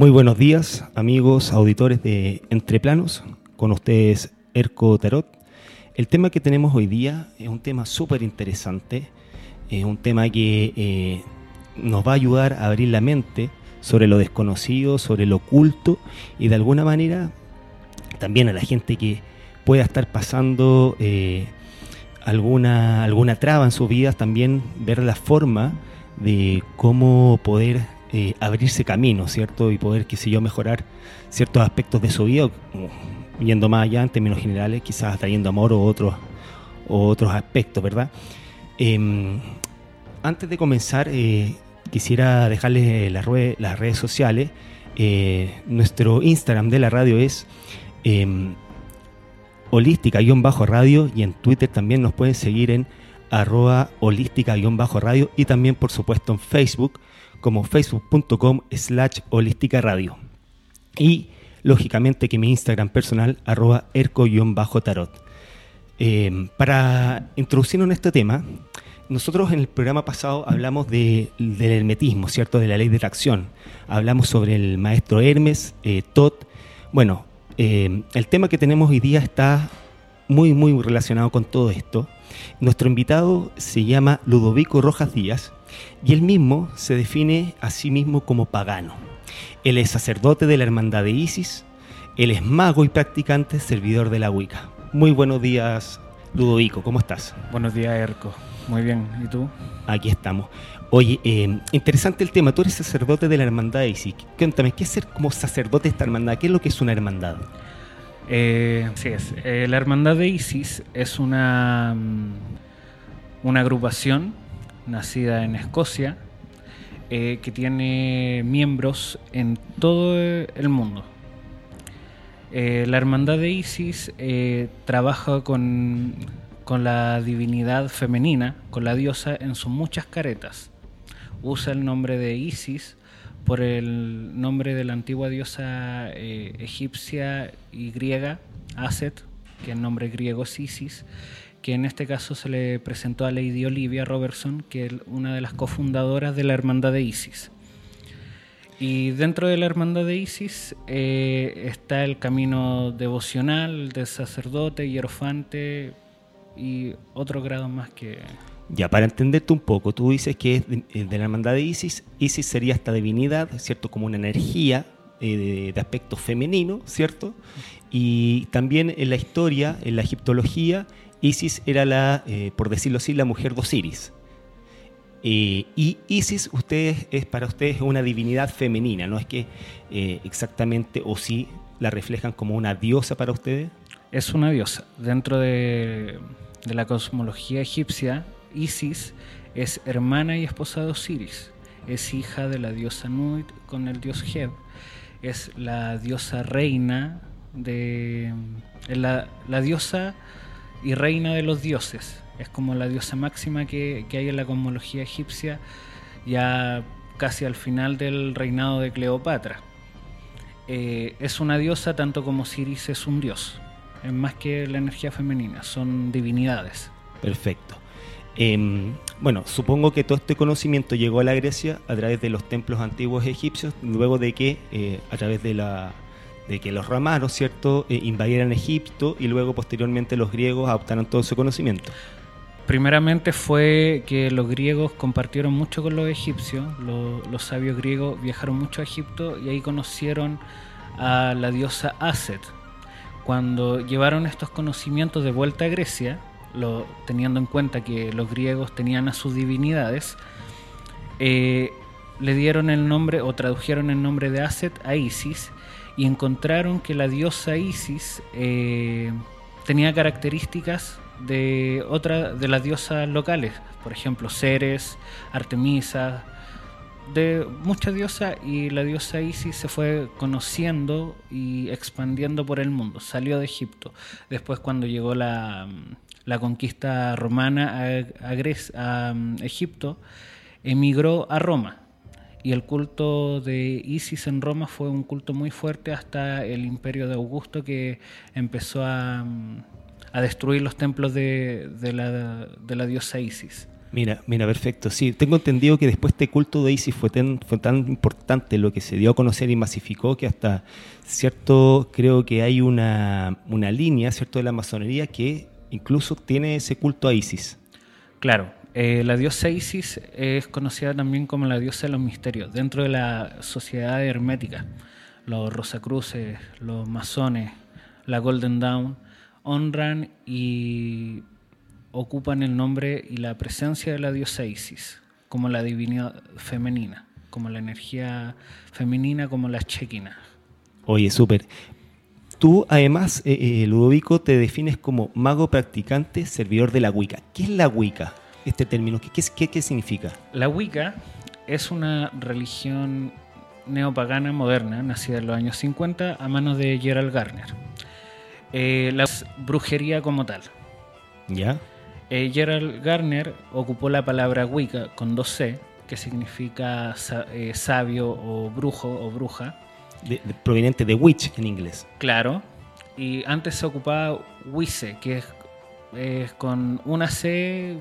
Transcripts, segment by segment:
Muy buenos días, amigos auditores de Entreplanos. Con ustedes, Erco Tarot. El tema que tenemos hoy día es un tema súper interesante. Es un tema que eh, nos va a ayudar a abrir la mente sobre lo desconocido, sobre lo oculto y de alguna manera también a la gente que pueda estar pasando eh, alguna, alguna traba en sus vidas, también ver la forma de cómo poder eh, abrirse camino, ¿cierto? Y poder, qué sé yo, mejorar ciertos aspectos de su vida, yendo más allá en términos generales, quizás trayendo amor o otros, otros aspectos, ¿verdad? Em, antes de comenzar, eh, quisiera dejarles las, las redes sociales. Eh, nuestro Instagram de la radio es em, holística-radio y en Twitter también nos pueden seguir en arroba holística-radio y también por supuesto en Facebook como facebook.com slash holística radio. Y lógicamente que mi Instagram personal arroba erco-tarot. Eh, para introducirnos en este tema, nosotros en el programa pasado hablamos del hermetismo, ¿cierto? De la ley de atracción. Hablamos sobre el maestro Hermes, eh, Tot. Bueno, eh, el tema que tenemos hoy día está muy, muy relacionado con todo esto. Nuestro invitado se llama Ludovico Rojas Díaz y él mismo se define a sí mismo como pagano. Él es sacerdote de la Hermandad de Isis, él es mago y practicante servidor de la Wicca. Muy buenos días, Ludovico, ¿cómo estás? Buenos días, Erco. Muy bien, ¿y tú? Aquí estamos. Oye, eh, interesante el tema. Tú eres sacerdote de la Hermandad de Isis. Cuéntame, ¿qué es ser como sacerdote de esta hermandad? ¿Qué es lo que es una hermandad? Eh, sí, es. Eh, la Hermandad de Isis es una, mm, una agrupación nacida en Escocia, eh, que tiene miembros en todo el mundo. Eh, la hermandad de Isis eh, trabaja con, con la divinidad femenina, con la diosa en sus muchas caretas. Usa el nombre de Isis por el nombre de la antigua diosa egipcia y griega, Aset, que el nombre griego es Isis, que en este caso se le presentó a Lady Olivia Robertson, que es una de las cofundadoras de la Hermandad de Isis. Y dentro de la Hermandad de Isis eh, está el camino devocional de sacerdote, hierofante y otro grado más que... Ya, para entenderte un poco, tú dices que es de, eh, la Hermandad de Isis, Isis sería esta divinidad, ¿cierto? Como una energía eh, de, de, aspecto femenino, ¿cierto? Y también en la historia, en la egiptología, Isis era la, eh, por decirlo así, la mujer de Osiris. Eh, y Isis ustedes, es para ustedes una divinidad femenina, ¿no es que eh, exactamente o sí la reflejan como una diosa para ustedes? Es una diosa. Dentro de, de la cosmología egipcia, Isis es hermana y esposa de Osiris. Es hija de la diosa Nut con el dios Heb. Es la diosa reina de... La, la diosa y reina de los dioses. Es como la diosa máxima que, hay en la cosmología egipcia, ya casi al final del reinado de Cleopatra. Eh, es una diosa tanto como Siris es un dios. Es más que la energía femenina, son divinidades. Perfecto. Em, bueno, supongo que todo este conocimiento llegó a la Grecia a través de los templos antiguos egipcios, luego de que eh, a través de la de que los romanos, ¿cierto?, eh, invadieran Egipto y luego posteriormente los griegos adoptaron todo ese conocimiento. Primeramente fue que los griegos compartieron mucho con los egipcios, los, sabios griegos viajaron mucho a Egipto y ahí conocieron a la diosa Aset. Cuando llevaron estos conocimientos de vuelta a Grecia, lo, teniendo en cuenta que los griegos tenían a sus divinidades, eh, le dieron el nombre o tradujeron el nombre de Aset a Isis y encontraron que la diosa Isis eh, tenía características de otra de las diosas locales, por ejemplo, Ceres, Artemisa, de muchas diosas y la diosa Isis se fue conociendo y expandiendo por el mundo. Salió de Egipto. Después cuando llegó la, la conquista romana a, a Egipto, emigró a Roma y el culto de Isis en Roma fue un culto muy fuerte hasta el imperio de Augusto que empezó a, destruir los templos de, la, diosa Isis. Mira, mira, perfecto. Sí, tengo entendido que después este culto de Isis fue tan, fue tan importante lo que se dio a conocer y masificó que hasta cierto, creo que hay una, una línea, ¿cierto?, de la masonería que incluso tiene ese culto a Isis. Claro, eh, la diosa Isis es conocida también como la diosa de los misterios dentro de la sociedad hermética. Los Rosacruces, los masones, la Golden Dawn honran y ocupan el nombre y la presencia de la diosa Isis como la divinidad femenina, como la energía femenina, como la chequina. Oye, súper. Tú, además, eh, eh, Ludovico, te defines como mago practicante, servidor de la Wicca. ¿Qué es la Wicca? Este término, ¿qué, qué, qué significa? La Wicca es una religión neopagana moderna, nacida en los años 50 a manos de Gerald Garner. Eh, la brujería como tal. ¿Ya? Eh, Gerald Garner ocupó la palabra Wicca con dos C, que significa eh, sabio o brujo o bruja. proveniente de witch en inglés. Claro. Y antes se ocupaba Wise, que es, con una C.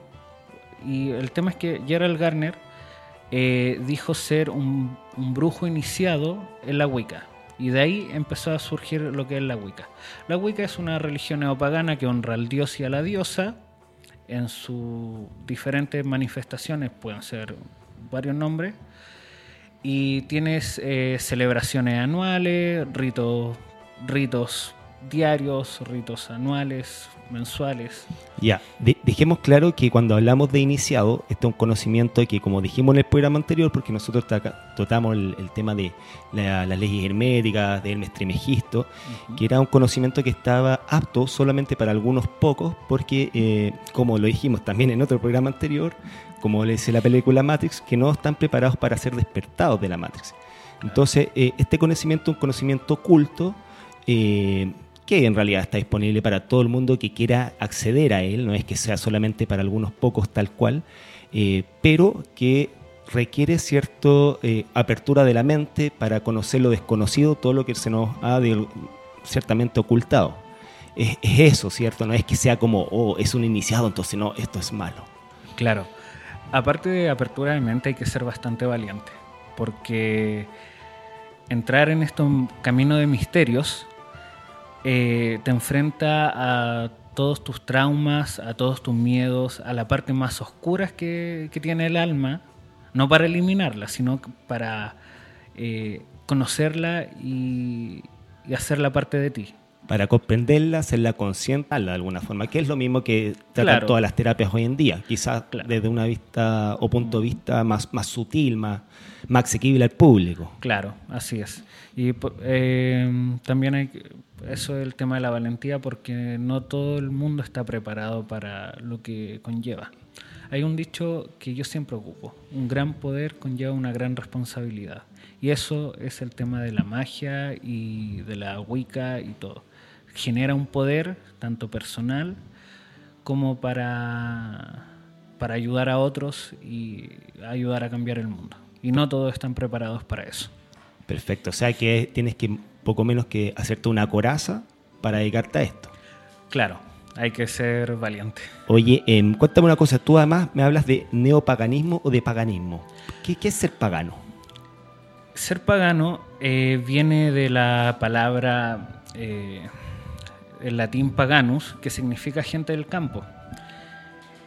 Y el tema es que Gerald Garner eh, dijo ser un, brujo iniciado en la Wicca. Y de ahí empezó a surgir lo que es la Wicca. La Wicca es una religión neopagana que honra al dios y a la diosa en sus diferentes manifestaciones, pueden ser varios nombres, y tienes eh, celebraciones anuales, ritos, ritos diarios, ritos anuales, mensuales. Ya, dejemos claro que cuando hablamos de iniciado, este es un conocimiento que, como dijimos en el programa anterior, porque nosotros tratamos el, tema de las leyes herméticas, de Hermes Trimegisto, que era un conocimiento que estaba apto solamente para algunos pocos, porque, eh, como lo dijimos también en otro programa anterior, como le dice la película Matrix, que no están preparados para ser despertados de la Matrix. Entonces, eh, este conocimiento es un conocimiento oculto. Eh, que en realidad está disponible para todo el mundo que quiera acceder a él, no es que sea solamente para algunos pocos tal cual, eh, pero que requiere cierta eh, apertura de la mente para conocer lo desconocido, todo lo que se nos ha ciertamente ocultado. Es, eso, ¿cierto? No es que sea como, oh, es un iniciado, entonces no, esto es malo. Claro. Aparte de apertura de mente hay que ser bastante valiente, porque entrar en estos caminos de misterios eh, te enfrenta a todos tus traumas, a todos tus miedos, a la parte más oscura que, tiene el alma, no para eliminarla, sino para eh, conocerla y, hacerla parte de ti. Para comprenderla, hacerla consciente de alguna forma, que es lo mismo que tratan todas las terapias hoy en día, quizás desde una vista o punto de vista más, más sutil, más, más asequible al público. Claro, así es. Y eh, también hay eso es el tema de la valentía porque no todo el mundo está preparado para lo que conlleva. Hay un dicho que yo siempre ocupo, un gran poder conlleva una gran responsabilidad. Y eso es el tema de la magia y de la Wicca y todo. Genera un poder tanto personal como para, para ayudar a otros y ayudar a cambiar el mundo. Y no todos están preparados para eso. Perfecto, o sea que tienes que poco menos que hacerte una coraza para dedicarte a esto. Claro, hay que ser valiente. Oye, em, cuéntame una cosa, tú además me hablas de neopaganismo o de paganismo. ¿Qué, es ser pagano? Ser pagano eh, viene de la palabra eh, el latín paganus, que significa gente del campo.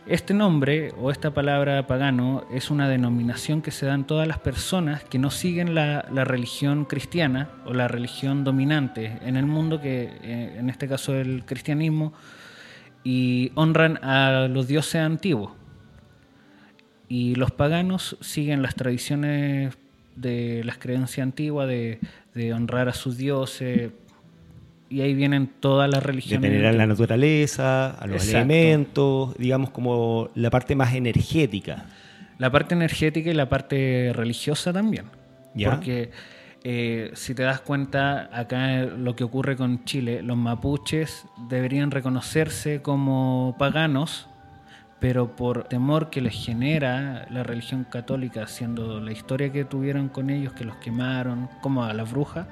Este nombre o esta palabra pagano es una denominación que se dan todas las personas que no siguen la, religión cristiana o la religión dominante en el mundo, que eh, en este caso el cristianismo, y honran a los dioses antiguos. Y los paganos siguen las tradiciones de las creencias antiguas de, de honrar a sus dioses, y ahí vienen todas las religiones. De tener a la naturaleza, a los elementos, digamos como la parte más energética. La parte energética y la parte religiosa también. Porque eh, si te das cuenta, acá lo que ocurre con Chile, los mapuches deberían reconocerse como paganos, pero por temor que les genera la religión católica, siendo la historia que tuvieron con ellos, que los quemaron, como a las brujas,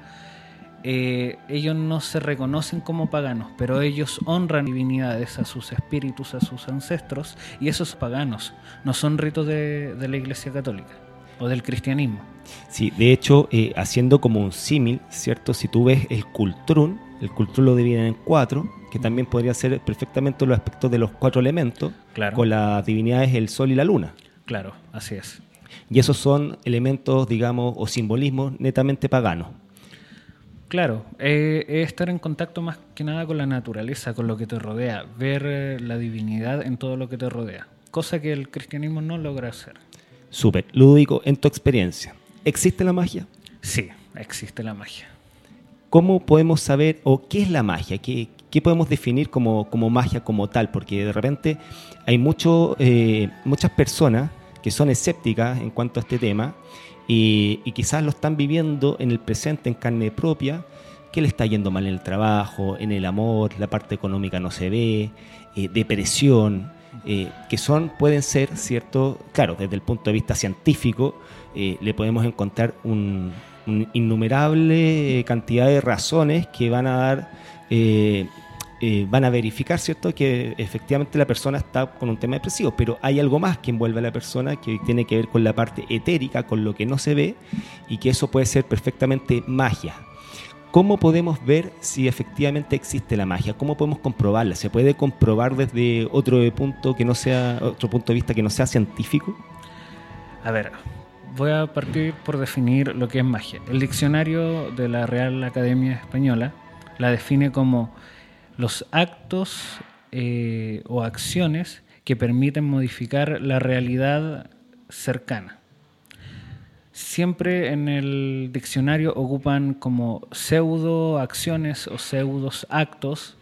eh, ellos no se reconocen como paganos, pero ellos honran divinidades a sus espíritus, a sus ancestros, y esos paganos no son ritos de, la Iglesia Católica o del cristianismo. Sí, de hecho, eh, haciendo como un símil, ¿cierto? Si tú ves el cultrún, el cultrún lo dividen en cuatro, que también podría ser perfectamente los aspectos de los cuatro elementos, con las divinidades el sol y la luna. Claro, así es. Y esos son elementos, digamos, o simbolismos netamente paganos. Claro, eh, es estar en contacto más que nada con la naturaleza, con lo que te rodea, ver eh, la divinidad en todo lo que te rodea, cosa que el cristianismo no logra hacer. Súper. Lúdico, en tu experiencia, ¿existe la magia? Sí, existe la magia. ¿Cómo podemos saber o qué es la magia? ¿Qué, podemos definir como, magia como tal? Porque de repente hay mucho, eh, muchas personas que son escépticas en cuanto a este tema y, quizás lo están viviendo en el presente en carne propia, que le está yendo mal en el trabajo, en el amor, la parte económica no se ve, eh, depresión, eh, que son, pueden ser, ¿cierto? Claro, desde el punto de vista científico, eh, le podemos encontrar un, innumerable cantidad de razones que van a dar eh, van a verificar, ¿cierto?, que efectivamente la persona está con un tema depresivo, pero hay algo más que envuelve a la persona que tiene que ver con la parte etérica, con lo que no se ve, y que eso puede ser perfectamente magia. ¿Cómo podemos ver si efectivamente existe la magia? ¿Cómo podemos comprobarla? ¿Se puede comprobar desde otro punto que no sea otro punto de vista que no sea científico? A ver, voy a partir por definir lo que es magia. El diccionario de la Real Academia Española la define como los actos eh, o acciones que permiten modificar la realidad cercana. Siempre en el diccionario ocupan como pseudo acciones o pseudos actos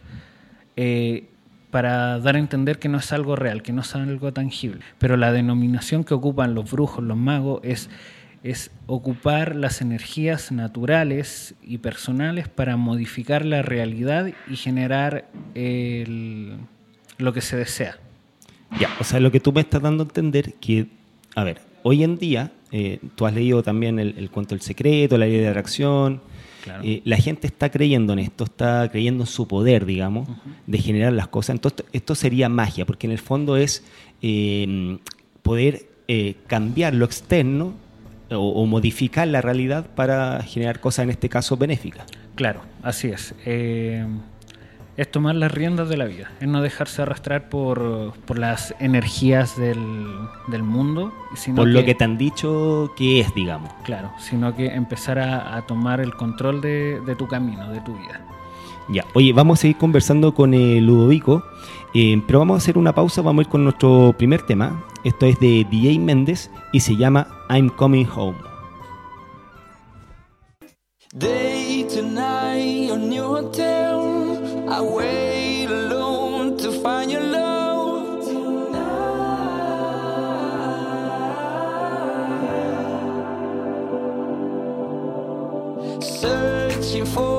eh, para dar a entender que no es algo real, que no es algo tangible. Pero la denominación que ocupan los brujos, los magos, es es ocupar las energías naturales y personales para modificar la realidad y generar lo que se desea. Ya, o sea, lo que tú me estás dando a entender que, a ver, hoy en día, eh, tú has leído también el, cuento El Secreto, la ley de atracción, eh, la gente está creyendo en esto, está creyendo en su poder, digamos, de generar las cosas. Entonces, esto sería magia, porque en el fondo es eh, poder cambiar lo externo o, modificar la realidad para generar cosas, en este caso, benéficas. Claro, así es. Eh, es tomar las riendas de la vida, es no dejarse arrastrar por, las energías del, mundo. Sino por lo que te han dicho que es, digamos. Claro, sino que empezar a, tomar el control de, tu camino, de tu vida. Ya, oye, vamos a seguir conversando con el Ludovico, eh, pero vamos a hacer una pausa, vamos a ir con nuestro primer tema. Esto es de DJ Méndez y se llama I'm Coming Home. Day to night your hotel, I wait alone to find your love. Searching for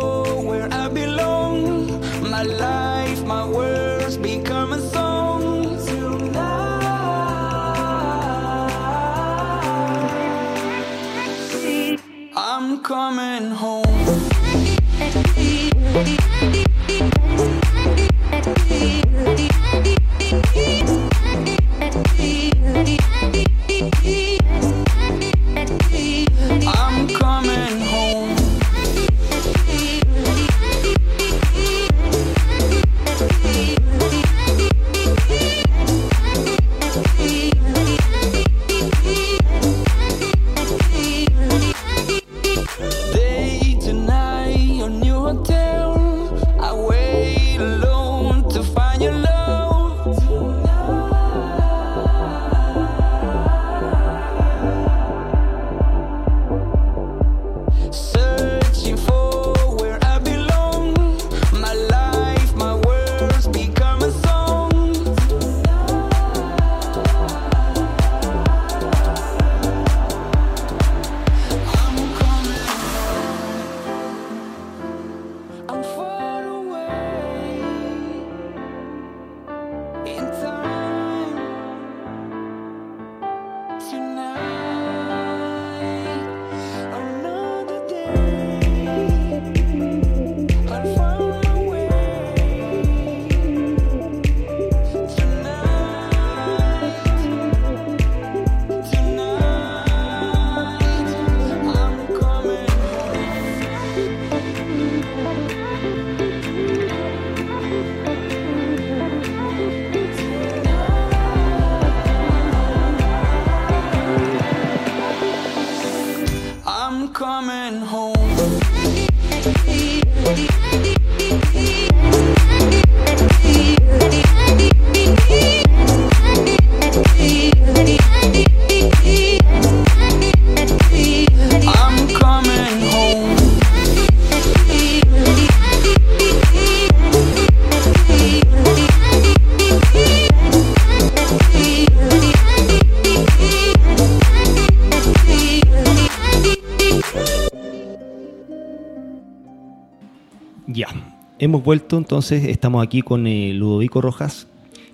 hemos vuelto entonces, estamos aquí con eh, Ludovico Rojas,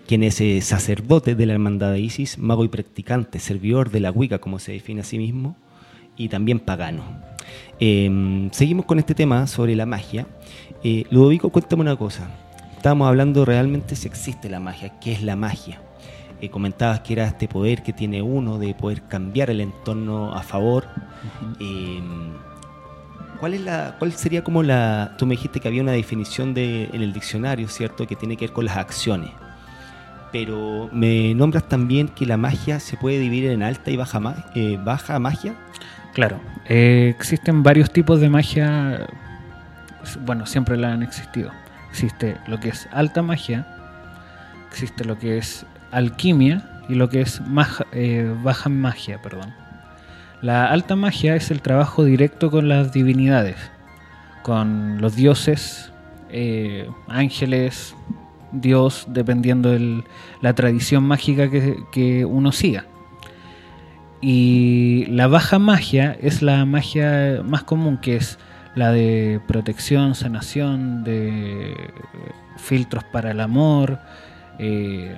quien es eh, sacerdote de la Hermandad de Isis, mago y practicante, servidor de la Wicca, como se define a sí mismo, y también pagano. Em, seguimos con este tema sobre la magia. Eh, Ludovico, cuéntame una cosa. Estábamos hablando realmente si existe la magia, qué es la magia. Eh, comentabas que era este poder que tiene uno de poder cambiar el entorno a favor. ¿Cuál, es la, ¿Cuál sería como la... Tú me dijiste que había una definición de, en el diccionario, ¿cierto? Que tiene que ver con las acciones. Pero me nombras también que la magia se puede dividir en alta y baja, eh, baja magia. Claro, eh, existen varios tipos de magia, bueno, siempre la han existido. Existe lo que es alta magia, existe lo que es alquimia y lo que es maja- eh, baja magia, perdón. La alta magia es el trabajo directo con las divinidades, con los dioses, eh, ángeles, Dios, dependiendo de la tradición mágica que, que uno siga. Y la baja magia es la magia más común, que es la de protección, sanación, de filtros para el amor, eh,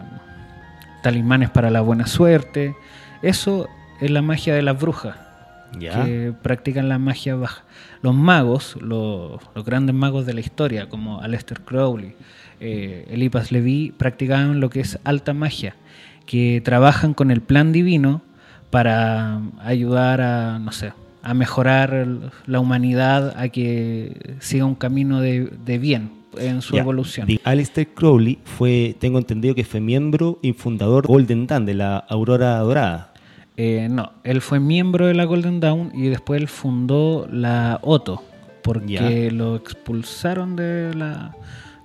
talismanes para la buena suerte. Eso es la magia de las brujas, Ya. que practican la magia baja. Los magos, los, los grandes magos de la historia, como Aleister Crowley, eh, Elipas Levi, practicaban lo que es alta magia, que trabajan con el plan divino para ayudar a, no sé, a mejorar la humanidad, a que siga un camino de, de bien en su Ya. evolución. Aleister Crowley fue, tengo entendido que fue miembro y fundador de Golden Dawn, de la Aurora Dorada. Eh, no, él fue miembro de la Golden Dawn y después él fundó la Otto, porque Ya. lo expulsaron de la,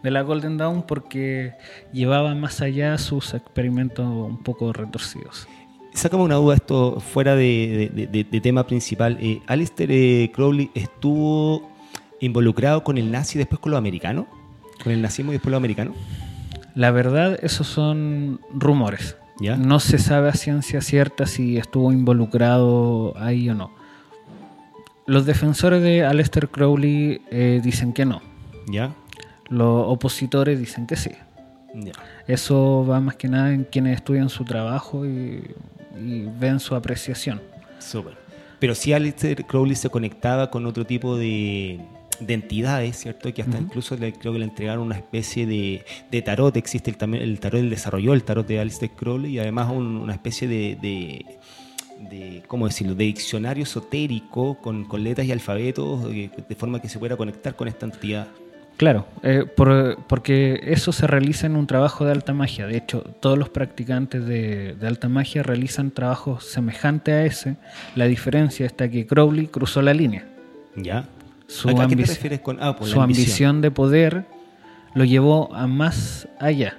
de la Golden Dawn porque llevaba más allá sus experimentos un poco retorcidos. Sácame una duda, esto fuera de, de- de- de tema principal. Eh, Aleister eh, Crowley estuvo involucrado con el nazi y después con los americanos. Con el nazismo y después los americanos. La verdad, esos son rumores. ¿Ya? No se sabe a ciencia cierta si estuvo involucrado ahí o no. Los defensores de Aleister Crowley eh, dicen que no. ¿Ya? Los opositores dicen que sí. Ya. Eso va más que nada en quienes estudian su trabajo y, y ven su apreciación. Súper. Pero sí Aleister Crowley se conectaba con otro tipo de, de entidades, ¿cierto? Que hasta incluso le, creo que le entregaron una especie de, de tarot. Existe el, el tarot, él desarrolló el tarot de Aleister Crowley y además un- una especie de, de, de, ¿cómo decirlo? De diccionario esotérico con, con letras y alfabetos eh, de forma que se pueda conectar con esta entidad. Claro, eh, por- porque eso se realiza en un trabajo de alta magia. De hecho, todos los practicantes de, de alta magia realizan trabajos semejantes a ese. La diferencia está que Crowley cruzó la línea. ¿Ya? Su, ¿A, a qué te ambici- refieres con ah, su ambición de poder lo llevó a más allá.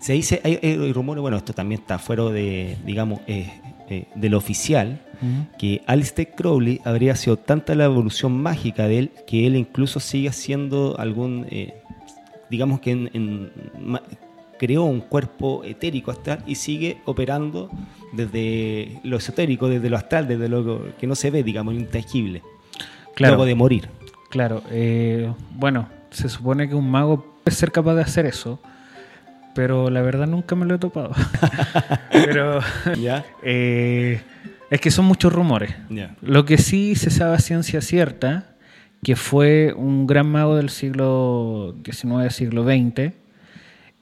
Se dice, hay, hay rumores, bueno, esto también está fuera de, digamos, eh, eh, de lo oficial, que Aleister Crowley habría sido tanta la evolución mágica de él que él incluso sigue siendo algún, eh, digamos que en- en ma- creó un cuerpo etérico astral y sigue operando desde lo esotérico, desde lo astral, desde lo que no se ve, digamos, intangible, Claro. luego de morir. Claro, eh, bueno, se supone que un mago puede ser capaz de hacer eso, pero la verdad nunca me lo he topado. pero ¿Ya? eh, es que son muchos rumores. Ya. Lo que sí se sabe a ciencia cierta, que fue un gran mago del siglo XIX, siglo XX,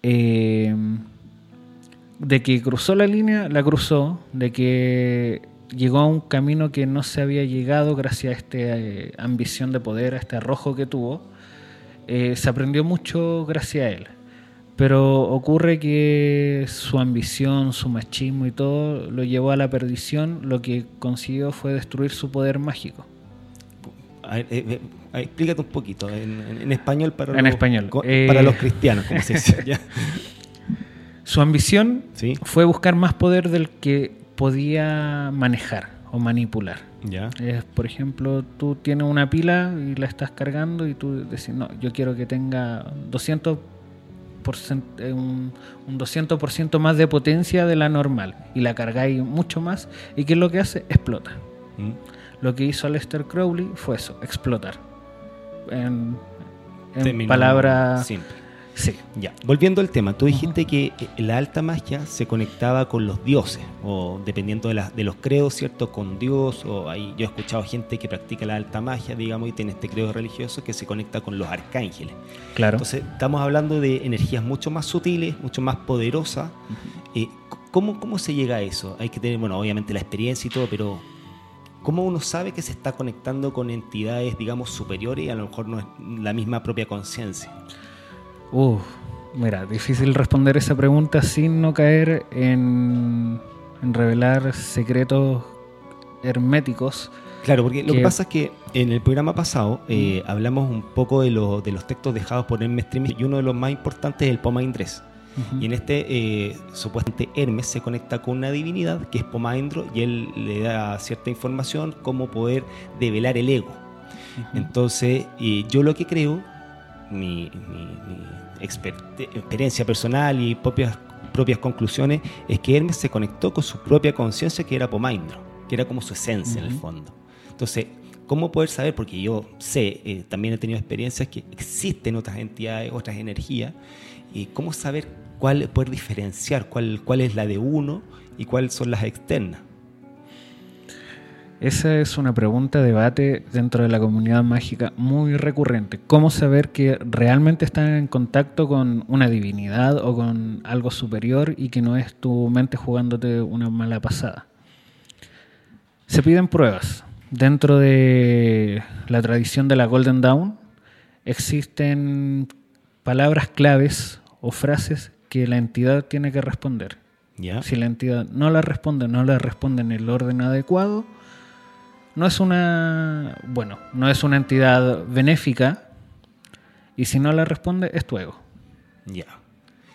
eh, de que cruzó la línea, la cruzó, de que llegó a un camino que no se había llegado gracias a esta ambición de poder, a este arrojo que tuvo, eh, se aprendió mucho gracias a él. Pero ocurre que su ambición, su machismo y todo lo llevó a la perdición. Lo que consiguió fue destruir su poder mágico. A ver, eh, eh, explícate un poquito en, en- en español para En los, español. Eh, para los cristianos, como se dice. Su ambición Sí, fue buscar más poder del que podía manejar o manipular. ya. Es, por ejemplo, tú tienes una pila y la estás cargando y tú decís, no, yo quiero que tenga 200 eh, un, un 200% más de potencia de la normal y la cargáis mucho más y ¿qué es lo que hace? Explota. Mm. Lo que hizo Aleister Crowley fue eso, explotar. En- en palabras simples. Sí. Ya. Volviendo al tema, tú dijiste que eh, la alta magia se conectaba con los dioses, o dependiendo de, de los credos, ¿cierto? Con Dios, o ahí yo he escuchado gente que practica la alta magia, digamos, y tiene este credo religioso que se conecta con los arcángeles. Claro. Entonces, estamos hablando de energías mucho más sutiles, mucho más poderosas. Eh, ¿cómo, ¿Cómo se llega a eso? Hay que tener, bueno, obviamente la experiencia y todo, pero ¿Cómo uno sabe que se está conectando con entidades, digamos, superiores y a lo mejor no es la misma propia conciencia? Uh, mira, difícil responder esa pregunta sin no caer en, revelar secretos herméticos. Claro, porque lo que pasa es que en el programa pasado eh, hablamos un poco de, de, los textos dejados por Hermes Trismegisto y uno de los más importantes es el Poma Indres. Y en este, eh, supuestamente, Hermes se conecta con una divinidad que es Pomaindro y él le da cierta información cómo poder develar el ego. Entonces, eh, yo lo que creo, mi, experiencia personal y propias, propias conclusiones es que Hermes se conectó con su propia conciencia que era Pomaindro, que era como su esencia en el fondo. Entonces, ¿cómo poder saber? Porque yo sé, eh, también he tenido experiencias que existen otras entidades, otras energías, y cómo saber cuál, poder diferenciar cuál, cuál es la de uno y cuáles son las externas. Esa es una pregunta, de debate dentro de la comunidad mágica muy recurrente. ¿Cómo saber que realmente están en contacto con una divinidad o con algo superior y que no es tu mente jugándote una mala pasada? Se piden pruebas. Dentro de la tradición de la Golden Dawn existen palabras claves o frases que la entidad tiene que responder. Si la entidad no la responde, no la responde en el orden adecuado, no es una, bueno, no es una entidad benéfica y si no la responde es tu ego. Ya.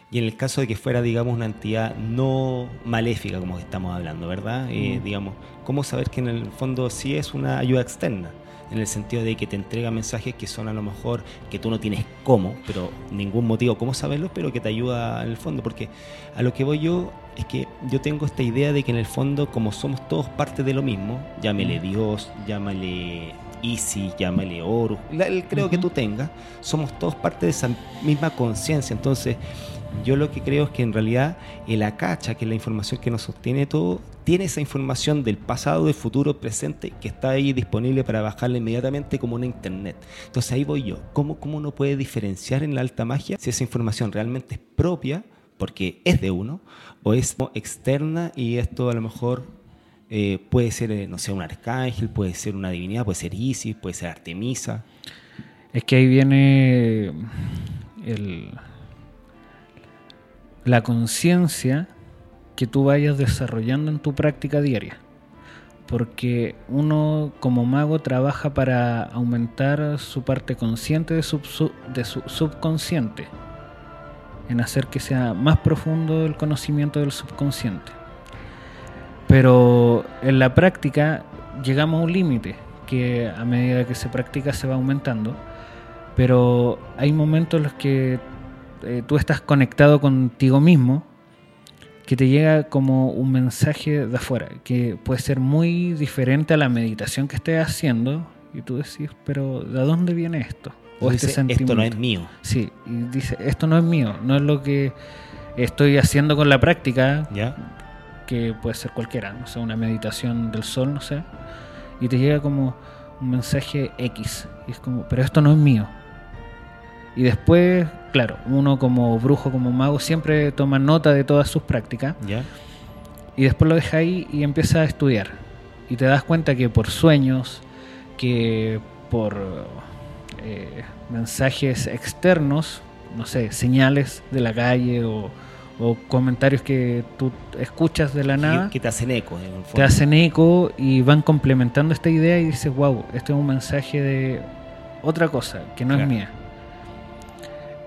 Y en el caso de que fuera, digamos, una entidad no maléfica, como estamos hablando, ¿verdad? Eh, digamos, ¿cómo saber que en el fondo sí es una ayuda externa? En el sentido de que te entrega mensajes que son a lo mejor que tú no tienes cómo, pero ningún motivo cómo saberlo, pero que te ayuda en el fondo. Porque a lo que voy yo es que yo tengo esta idea de que en el fondo, como somos todos parte de lo mismo, llámele Dios, llámale Easy, llámale el creo que tú tengas, somos todos parte de esa misma conciencia. Entonces, yo lo que creo es que en realidad el acacha, que es la información que nos sostiene todo, tiene esa información del pasado, del futuro, presente, que está ahí disponible para bajarla inmediatamente como una internet. Entonces ahí voy yo. ¿Cómo, cómo uno puede diferenciar en la alta magia si esa información realmente es propia, porque es de uno, o es externa y esto a lo mejor eh, puede ser, eh, no sé, un arcángel, puede ser una divinidad, puede ser Isis, puede ser Artemisa. Es que ahí viene el, la conciencia que tú vayas desarrollando en tu práctica diaria. Porque uno como mago trabaja para aumentar su parte consciente de su, subconsciente, en hacer que sea más profundo el conocimiento del subconsciente. Pero en la práctica llegamos a un límite que a medida que se practica se va aumentando, pero hay momentos en los que eh, tú estás conectado contigo mismo, que te llega como un mensaje de afuera, que puede ser muy diferente a la meditación que estés haciendo, y tú decís, pero ¿de dónde viene esto? O este Esto no es mío. Sí, y dice, esto no es mío, no es lo que estoy haciendo con la práctica, ¿Ya? que puede ser cualquiera, no sé, una meditación del sol, no sé, y te llega como un mensaje X, y es como, pero esto no es mío, y después, claro, uno como brujo, como mago, siempre toma nota de todas sus prácticas. Y después lo deja ahí y empieza a estudiar. Y te das cuenta que por sueños, que por eh, mensajes externos, no sé, señales de la calle o, comentarios que tú escuchas de la nada. Que te hacen eco. Te hacen eco y van complementando esta idea y dices, wow, este es un mensaje de otra cosa que no es mía.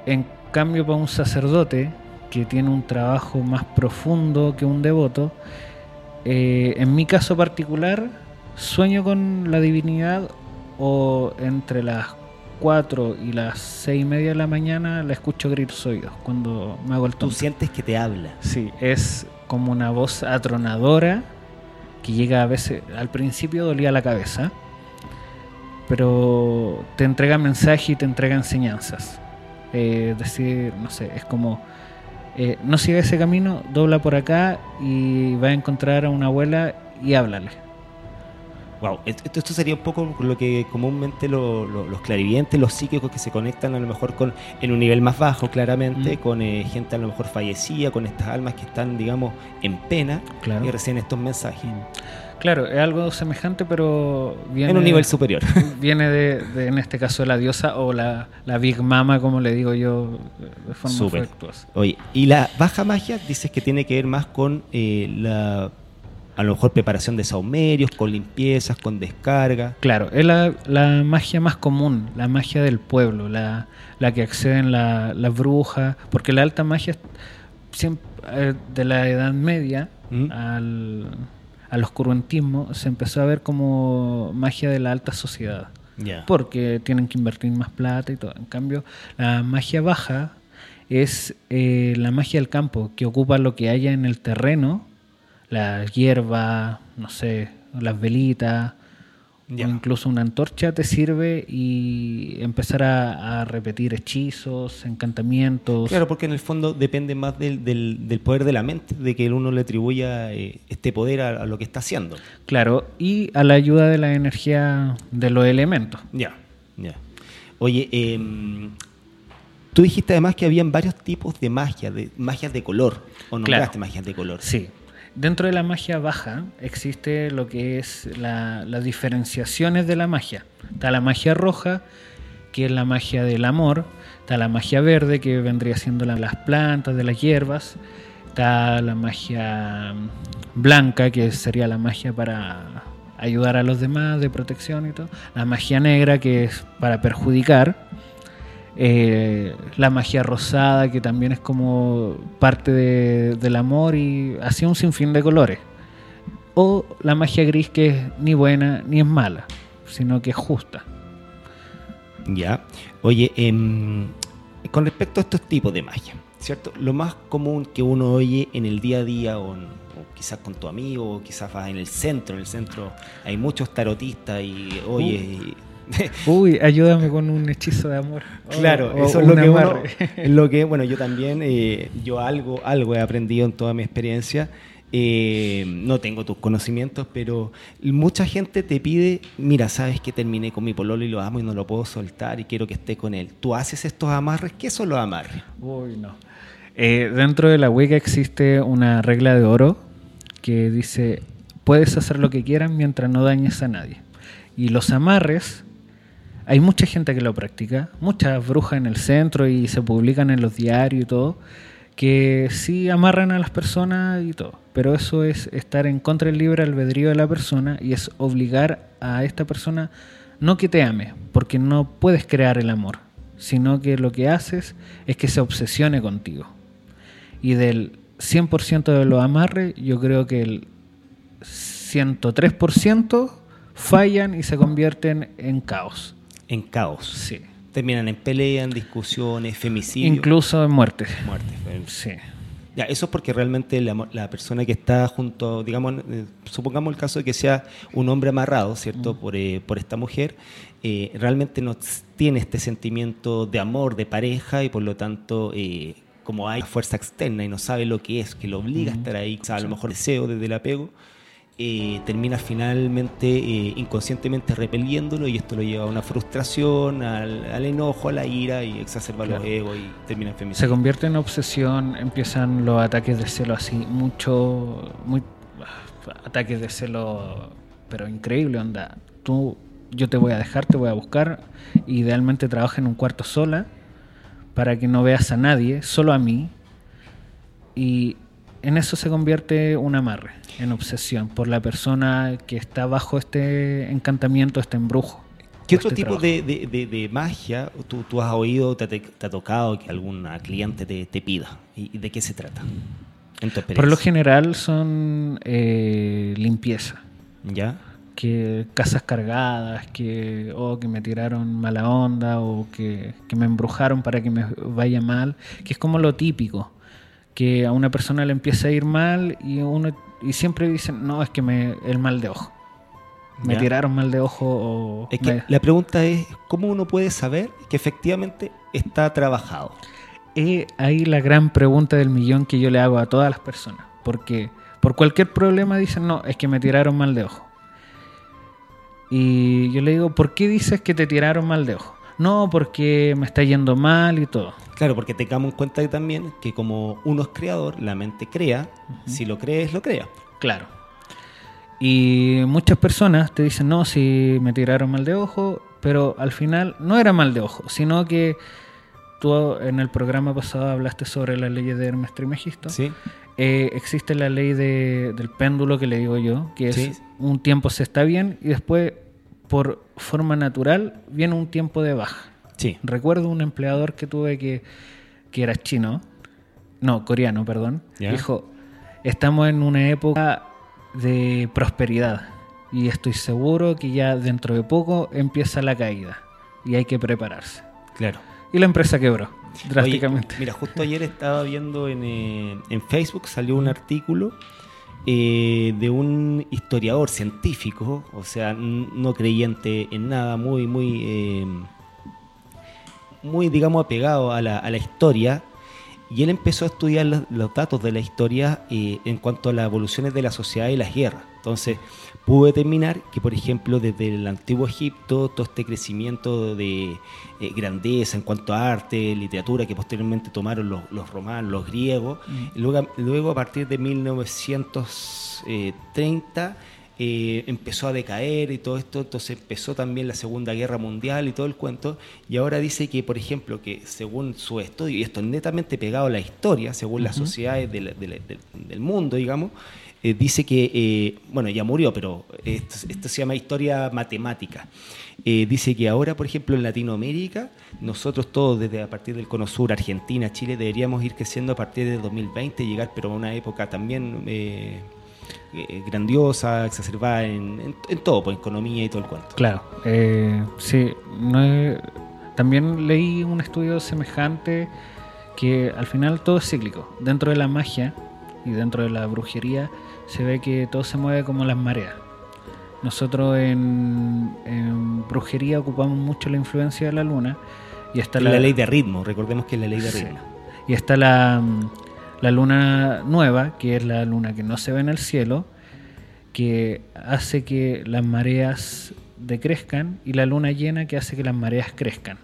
En cambio, para un sacerdote que tiene un trabajo más profundo que un devoto, eh, en mi caso particular, sueño con la divinidad o entre las 4 y las 6 y media de la mañana la escucho gritos oídos cuando me hago el tonto. Tú sientes que te habla. Sí, es como una voz atronadora que llega a veces, al principio dolía la cabeza, pero te entrega mensaje y te entrega enseñanzas. Eh, decir, no sé, es como, eh, no siga ese camino, dobla por acá y va a encontrar a una abuela y háblale. Wow, esto, esto sería un poco lo que comúnmente lo- lo- los clarividentes, los psíquicos que se conectan a lo mejor con en un nivel más bajo, claramente, Mm. con eh, gente a lo mejor fallecida, con estas almas que están, digamos, en pena Claro. y reciben estos mensajes. Claro, es algo semejante, pero viene, En un nivel superior. viene de, de, en este caso, la diosa o la, la Big Mama, como le digo yo, de forma Súper. afectuosa. Oye, y la baja magia dices que tiene que ver más con eh, la, a lo mejor preparación de saumerios, con limpiezas, con descarga. Claro, es la, la magia más común, la magia del pueblo, la, la que acceden la- las brujas, porque la alta magia siempre, eh, de la Edad Media ¿Mm? al, al oscurantismo se empezó a ver como magia de la alta sociedad. Porque tienen que invertir más plata y todo. En cambio, la magia baja es eh, la magia del campo, que ocupa lo que haya en el terreno, la hierba, no sé, las velitas, O incluso una antorcha te sirve y empezar a, a repetir hechizos, encantamientos. Claro, porque en el fondo depende más del, del- del poder de la mente, de que uno le atribuya eh, este poder a, a lo que está haciendo. Claro, y a la ayuda de la energía de los elementos. Ya, ya. Oye, em, tú dijiste además que habían varios tipos de magia, de magias de color, o nombraste magias de color. Sí. Dentro de la magia baja existe lo que es la- las diferenciaciones de la magia. Está la magia roja, que es la magia del amor. Está la magia verde, que vendría siendo la- las plantas, de las hierbas. Está la magia mm, blanca, que sería la magia para ayudar a los demás, de protección y todo. La magia negra, que es para perjudicar. Eh, la magia rosada, que también es como parte de- del amor y así un sinfín de colores. O la magia gris, que es ni buena ni es mala, sino que es justa. Ya. Oye, em, con respecto a estos tipos de magia, ¿cierto? Lo más común que uno oye en el día a día, o, en- o quizás con tu amigo, o quizás vas en el centro, en el centro hay muchos tarotistas y oye... y- Uy, ayúdame con un hechizo de amor. Claro, O- o eso es lo que, uno, es lo que, bueno, yo también, eh, yo algo, algo he aprendido en toda mi experiencia. Eh, no tengo tus conocimientos, pero mucha gente te pide, mira, sabes que terminé con mi pololo y lo amo y no lo puedo soltar y quiero que esté con él. ¿Tú haces estos amarres? ¿Qué son los amarres? Uy, no. Eh, dentro de la Wicca existe una regla de oro que dice, puedes hacer lo que quieras mientras no dañes a nadie. Y los amarres, hay mucha gente que lo practica, muchas brujas en el centro y se publican en los diarios y todo, que sí amarran a las personas y todo. Pero eso es estar en contra del libre albedrío de la persona y es obligar a esta persona no que te ame, porque no puedes crear el amor, sino que lo que haces es que se obsesione contigo. Y del 100% de los amarres, yo creo que el 103% fallan y se convierten en caos. En caos. Sí. Terminan en pelea, en discusiones, femicidio. Incluso en muerte. muerte. Fem- Sí. Ya, eso es porque realmente la, la persona que está junto, digamos, eh, supongamos el caso de que sea un hombre amarrado, ¿cierto?, por, eh, por esta mujer, eh, realmente no tiene este sentimiento de amor, de pareja, y por lo tanto, eh, como hay fuerza externa y no sabe lo que es, que lo obliga a estar ahí, quizá a lo mejor deseo desde el apego, eh, termina finalmente eh, inconscientemente repeliéndolo y esto lo lleva a una frustración, al, al enojo, a la ira y exacerba los egos y termina en Se femicidio. convierte en obsesión, empiezan los ataques de celo así, mucho, muy ah, ataques de celo, pero increíble, onda. Tú, yo te voy a dejar, te voy a buscar. Idealmente trabaja en un cuarto sola para que no veas a nadie, solo a mí. Y en eso se convierte un amarre, en obsesión por la persona que está bajo este encantamiento, este embrujo. ¿Qué otro este tipo de, de- de- de magia tú, tú has oído, te, te- ha tocado que alguna cliente te, te pida? ¿Y y de qué se trata? En tu Por lo general son eh, limpieza. ¿Ya? que casas cargadas, que, o que me tiraron mala onda, o que, que me embrujaron para que me vaya mal, que es como lo típico, que a una persona le empieza a ir mal y uno y siempre dicen, no, es que me el mal de ojo. me Ya. tiraron mal de ojo o... Es que me- la pregunta es, ¿cómo uno puede saber que efectivamente está trabajado? Es ahí la gran pregunta del millón que yo le hago a todas las personas. Porque por cualquier problema dicen, no, es que me tiraron mal de ojo. Y yo le digo, ¿por qué dices que te tiraron mal de ojo? No, porque me está yendo mal y todo. Claro, porque tengamos en cuenta también que como uno es creador, la mente crea, si lo crees, lo crea. Claro. Y muchas personas te dicen, no, si me tiraron mal de ojo, pero al final no era mal de ojo, sino que tú en el programa pasado hablaste sobre las leyes de Hermes Trismegisto. ¿Sí? Eh, existe la ley de- del péndulo que le digo yo, que es Sí. un tiempo se está bien y después por forma natural viene un tiempo de baja. Sí. Recuerdo un empleador que tuve que, que era chino, no, coreano, perdón, dijo, estamos en una época de prosperidad y estoy seguro que ya dentro de poco empieza la caída y hay que prepararse. Claro. Y la empresa quebró drásticamente. Oye, mira, justo ayer estaba viendo en, eh, en Facebook, salió un artículo eh, de un historiador científico, o sea, no creyente en nada, muy, muy, eh, muy, digamos, apegado a la, a la historia. Y él empezó a estudiar los, los datos de la historia eh, en cuanto a las evoluciones de la sociedad y las guerras. Entonces, pudo determinar que, por ejemplo, desde el antiguo Egipto, todo este crecimiento de eh, grandeza en cuanto a arte, literatura, que posteriormente tomaron los, los romanos, los griegos, luego, luego a partir de 1930 eh, empezó a decaer y todo esto, entonces empezó también la Segunda Guerra Mundial y todo el cuento, y ahora dice que, por ejemplo, que según su estudio, y esto es netamente pegado a la historia, según las sociedades del mundo, digamos, eh, dice que, eh, bueno, ya murió, pero esto, se llama historia matemática. Eh, dice que ahora, por ejemplo, en Latinoamérica, nosotros todos, desde a partir del Cono Sur, Argentina, Chile, deberíamos ir creciendo a partir de 2020, llegar, pero a una época también grandiosa, exacerbada en, en- en todo, pues economía y todo el cuento. Claro, sí. también leí un estudio semejante que al final todo es cíclico. Dentro de la magia y dentro de la brujería se ve que todo se mueve como las mareas. Nosotros en, en brujería ocupamos mucho la influencia de la luna y está la, ley de ritmo, recordemos que es la ley de Sí. ritmo. Y está la, la luna nueva, que es la luna que no se ve en el cielo, que hace que las mareas decrezcan, y la luna llena que hace que las mareas crezcan.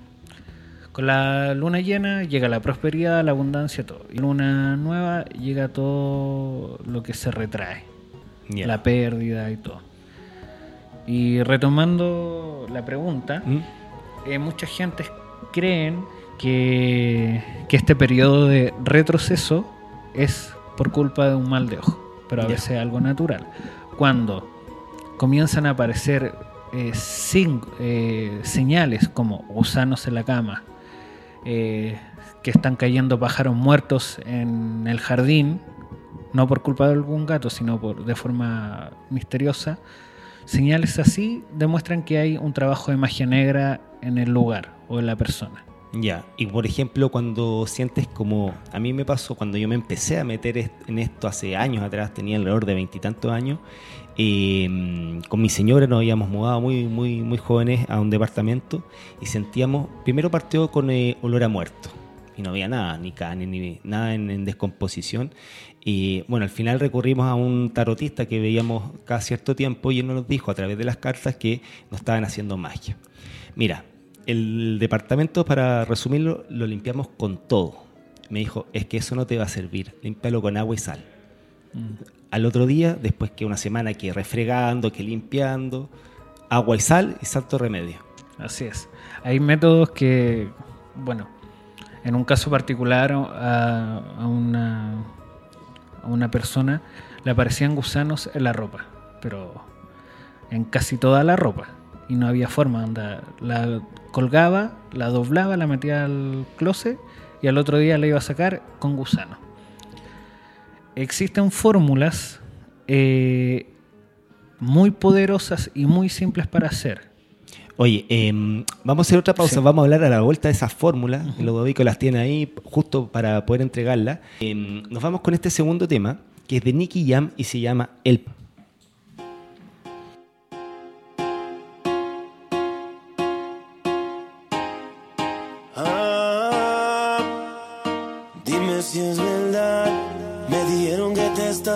Con la luna llena llega la prosperidad, la abundancia, todo. Y luna nueva llega todo lo que se retrae, la pérdida y todo. Y retomando la pregunta, ¿Mm? eh, mucha gente creen que, que este periodo de retroceso es por culpa de un mal de ojo, pero a Ya. veces es algo natural. Cuando comienzan a aparecer eh, sin- eh, señales como gusanos en la cama, eh, que están cayendo pájaros muertos en el jardín, no por culpa de algún gato, sino por, de forma misteriosa, señales así demuestran que hay un trabajo de magia negra en el lugar o en la persona. Ya, y por ejemplo, cuando sientes como. A mí me pasó cuando yo me empecé a meter en esto hace años atrás, tenía alrededor de veintitantos años. Eh, con mi señora nos habíamos mudado muy, muy, muy jóvenes a un departamento y sentíamos. Primero partió con eh, olor a muerto y no había nada, ni carne, ni nada en, en descomposición. Y bueno, al final recurrimos a un tarotista que veíamos cada cierto tiempo y él nos dijo a través de las cartas que nos estaban haciendo magia. Mira, el departamento, para resumirlo, lo limpiamos con todo. Me dijo, es que eso no te va a servir, límpialo con agua y sal. Al otro día, después que una semana que refregando, que limpiando, agua y sal y salto remedio. Así es. Hay métodos que, bueno, en un caso particular a, a una, a una persona le aparecían gusanos en la ropa, pero en casi toda la ropa. Y no había forma, anda, la colgaba, la doblaba, la metía al closet y al otro día la iba a sacar con gusano. Existen fórmulas eh, muy poderosas y muy simples para hacer. Oye, em, vamos a hacer otra pausa, Sí. vamos a hablar a la vuelta de esas fórmulas, Ludovico las tiene ahí justo para poder entregarlas. Em, nos vamos con este segundo tema, que es de Nicky Jam y se llama El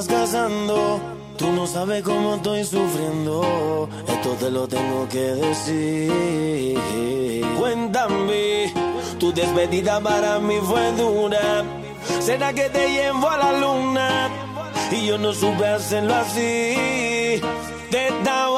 pasando. Tú no sabes cómo estoy sufriendo. Esto te lo tengo que decir. Cuéntame, tu despedida para mí fue dura. ¿Será que te llevo a la luna? Y yo no supe hacerlo así. Te estaba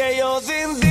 que yo sin ti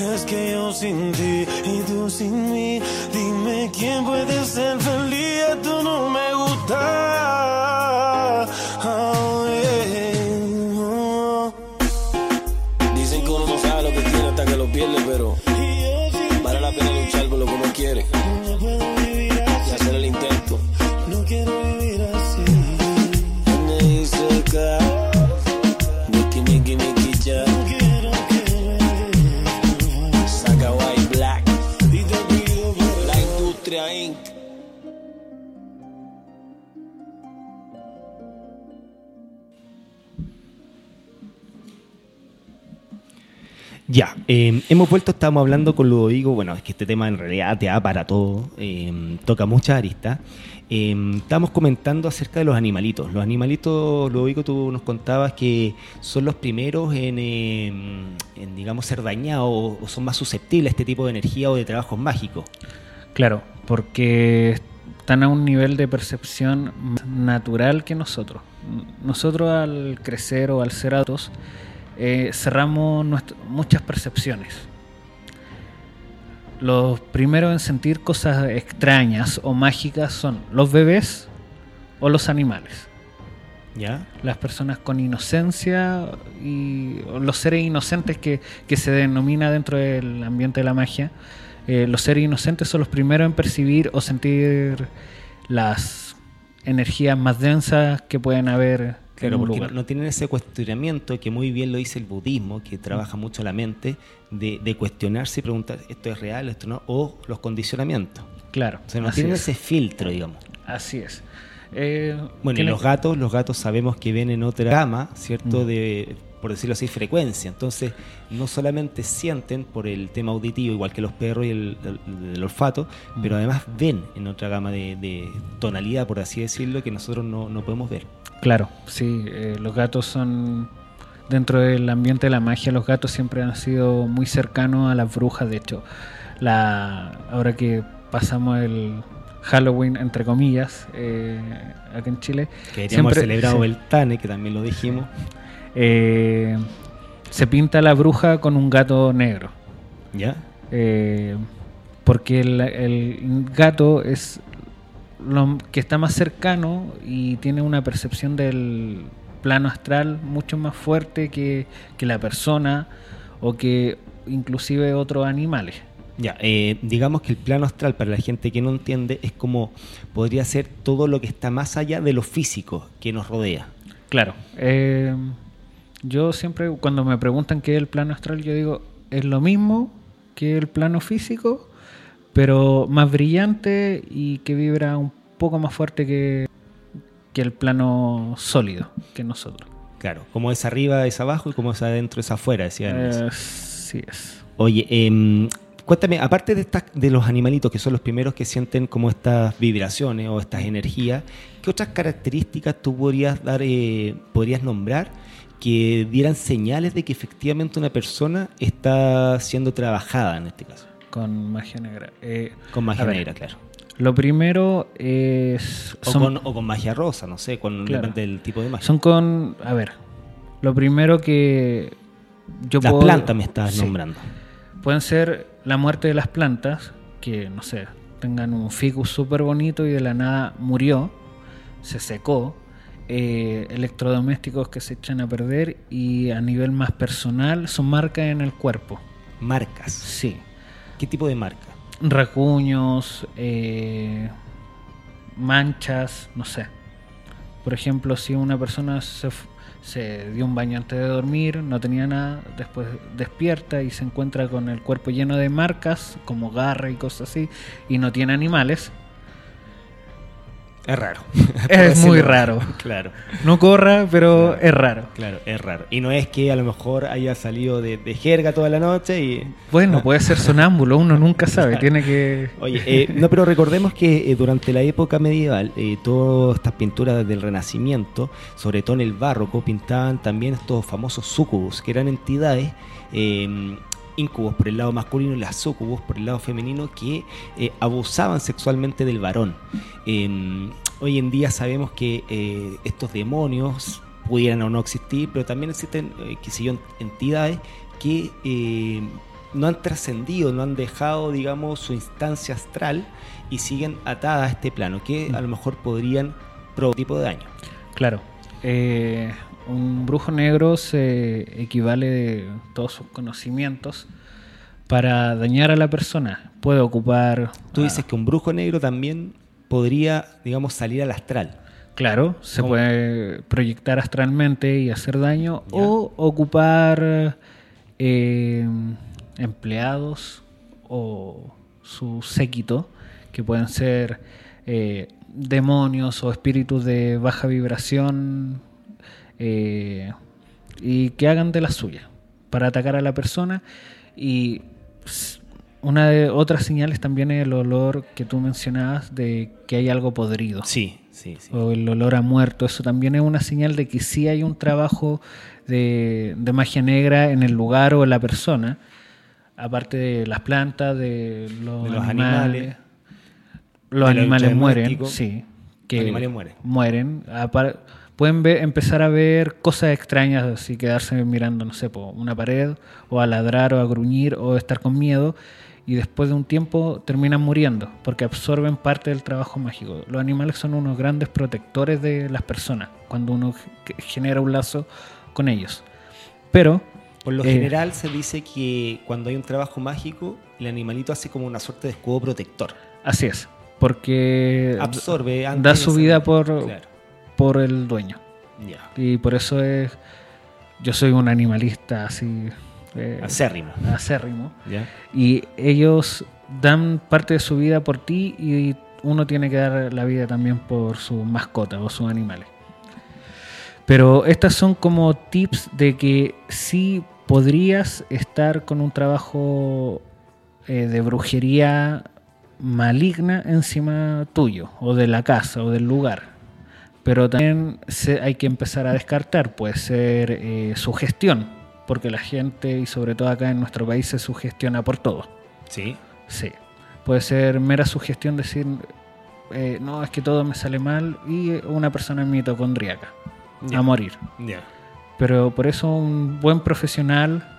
es que yo sin ti y tú sin mí, eh, hemos vuelto, estamos hablando con Ludovico, bueno, es que este tema en realidad te da para todo, eh, toca muchas aristas. Eh, estamos comentando acerca de los animalitos. Los animalitos, Ludovico, tú nos contabas que son los primeros en, digamos, ser dañados o son más susceptibles a este tipo de energía o de trabajos mágicos. Claro, porque están a un nivel de percepción natural que nosotros. Nosotros al crecer o al ser adultos eh, cerramos nuestro- muchas percepciones. Los primeros en sentir cosas extrañas o mágicas son los bebés o los animales. ¿Ya? Las personas con inocencia y los seres inocentes que, que se denomina dentro del ambiente de la magia. eh, los seres inocentes son los primeros en percibir o sentir las energías más densas que pueden haber Claro, porque lugar. no tienen ese cuestionamiento que muy bien lo dice el budismo, que trabaja mucho la mente, de, de cuestionarse y preguntar, ¿esto es real, esto no? O los condicionamientos. Claro, O sea, no tienen es. ese filtro, digamos. Así es. Eh, Bueno, y los gatos, los gatos sabemos que ven en otra gama, ¿cierto? Mm. De, por decirlo así, frecuencia. Entonces, no solamente sienten por el tema auditivo, igual que los perros y el, el- el olfato, Mm. pero además ven en otra gama de, de tonalidad, por así decirlo, que nosotros no, no podemos ver. Claro, sí, eh, los gatos son, dentro del ambiente de la magia, los gatos siempre han sido muy cercanos a las brujas, de hecho. La, ahora que pasamos el, Halloween, entre comillas, eh, acá en Chile. Que Siempre- celebrado sí. el TANE, que también lo dijimos. Eh, se pinta a la bruja con un gato negro. ¿Ya? Eh, porque el, el gato es lo que está más cercano y tiene una percepción del plano astral mucho más fuerte que, que la persona o que inclusive otros animales. Ya, eh, digamos que el plano astral, para la gente que no entiende, es como podría ser todo lo que está más allá de lo físico que nos rodea. Claro. eh, yo siempre, cuando me preguntan qué es el plano astral, yo digo, es lo mismo que el plano físico, pero más brillante y que vibra un poco más fuerte que, que el plano sólido que nosotros. Claro, como es arriba es abajo y como es adentro es afuera, decían. Eh, sí es. Oye, em, cuéntame, aparte de, estas, de los animalitos que son los primeros que sienten como estas vibraciones o estas energías, ¿qué otras características tú podrías dar, eh, podrías nombrar que dieran señales de que efectivamente una persona está siendo trabajada en este caso? Con magia negra. Eh, Con magia ver, negra, claro. Lo primero es... O, con, o con magia rosa, no sé, con Claro. del tipo de magia. Son con. A ver. Lo primero que. Yo Las puedo- plantas me estás Sí. nombrando. Pueden ser la muerte de las plantas, que no sé, tengan un ficus súper bonito y de la nada murió, se secó. Eh, electrodomésticos que se echan a perder y a nivel más personal son marcas en el cuerpo. Marcas. Sí. ¿Qué tipo de marca? Racuños, eh, manchas, no sé. Por ejemplo, si una persona se, se dio un baño antes de dormir, no tenía nada, después despierta y se encuentra con el cuerpo lleno de marcas, como garra y cosas así, y no tiene animales, Es raro. es muy decirlo. raro. Claro. No corra, pero Claro. es raro. Claro, es raro. Y no es que a lo mejor haya salido de, de jerga toda la noche y... Bueno, puede ser sonámbulo, uno nunca sabe, tiene que... Oye, eh, no, pero recordemos que eh, durante la época medieval, eh, todas estas pinturas del Renacimiento, sobre todo en el barroco, pintaban también estos famosos sucubus, que eran entidades, eh, incubos por el lado masculino y las sucubus por el lado femenino, que eh, abusaban sexualmente del varón. Eh, hoy en día sabemos que eh, estos demonios pudieran o no existir, pero también existen, eh, qué sé entidades que no han trascendido, no han dejado, digamos, su instancia astral y siguen atadas a este plano, que a lo mejor podrían provocar tipo de daño. Claro. Un brujo negro se equivale de todos sus conocimientos para dañar a la persona. Puede ocupar. Tú ah, dices que un brujo negro también podría, digamos, salir al astral. Claro, se ¿Cómo? puede proyectar astralmente y hacer daño Ya. o ocupar eh, empleados o su séquito, que pueden ser eh, demonios o espíritus de baja vibración eh, y que hagan de la suya para atacar a la persona y una de otras señales también es el olor que tú mencionabas de que hay algo podrido Sí, sí, sí. o el olor a muerto, eso también es una señal de que sí hay un trabajo de, de magia negra en el lugar o en la persona, aparte de las plantas, de los, De los animales. animales. Los De animales mueren, sí. Los animales mueren. Mueren. Pueden ver- empezar a ver cosas extrañas, así quedarse mirando, no sé, po, una pared, o a ladrar, o a gruñir, o estar con miedo, y después de un tiempo terminan muriendo, porque absorben parte del trabajo mágico. Los animales son unos grandes protectores de las personas, cuando uno genera un lazo con ellos. Pero, Por lo Eh. general se dice que cuando hay un trabajo mágico, el animalito hace como una suerte de escudo protector. así es, porque Absorbe da su vida por, Claro, por el dueño. Y por eso es. Yo soy un animalista así. eh, Acérrimo. acérrimo. Y ellos dan parte de su vida por ti y uno tiene que dar la vida también por su mascota o sus animales. Pero estas son como tips de que sí podrías estar con un trabajo eh, de brujería maligna encima tuyo, o de la casa, o del lugar. Pero también se- hay que empezar a descartar, puede ser eh, sugestión, porque la gente, y sobre todo acá en nuestro país, se sugestiona por todo. Sí. Sí. Puede ser mera sugestión decir, eh, no, es que todo me sale mal y una persona mitocondríaca Ya. a morir. Ya. Pero por eso un buen profesional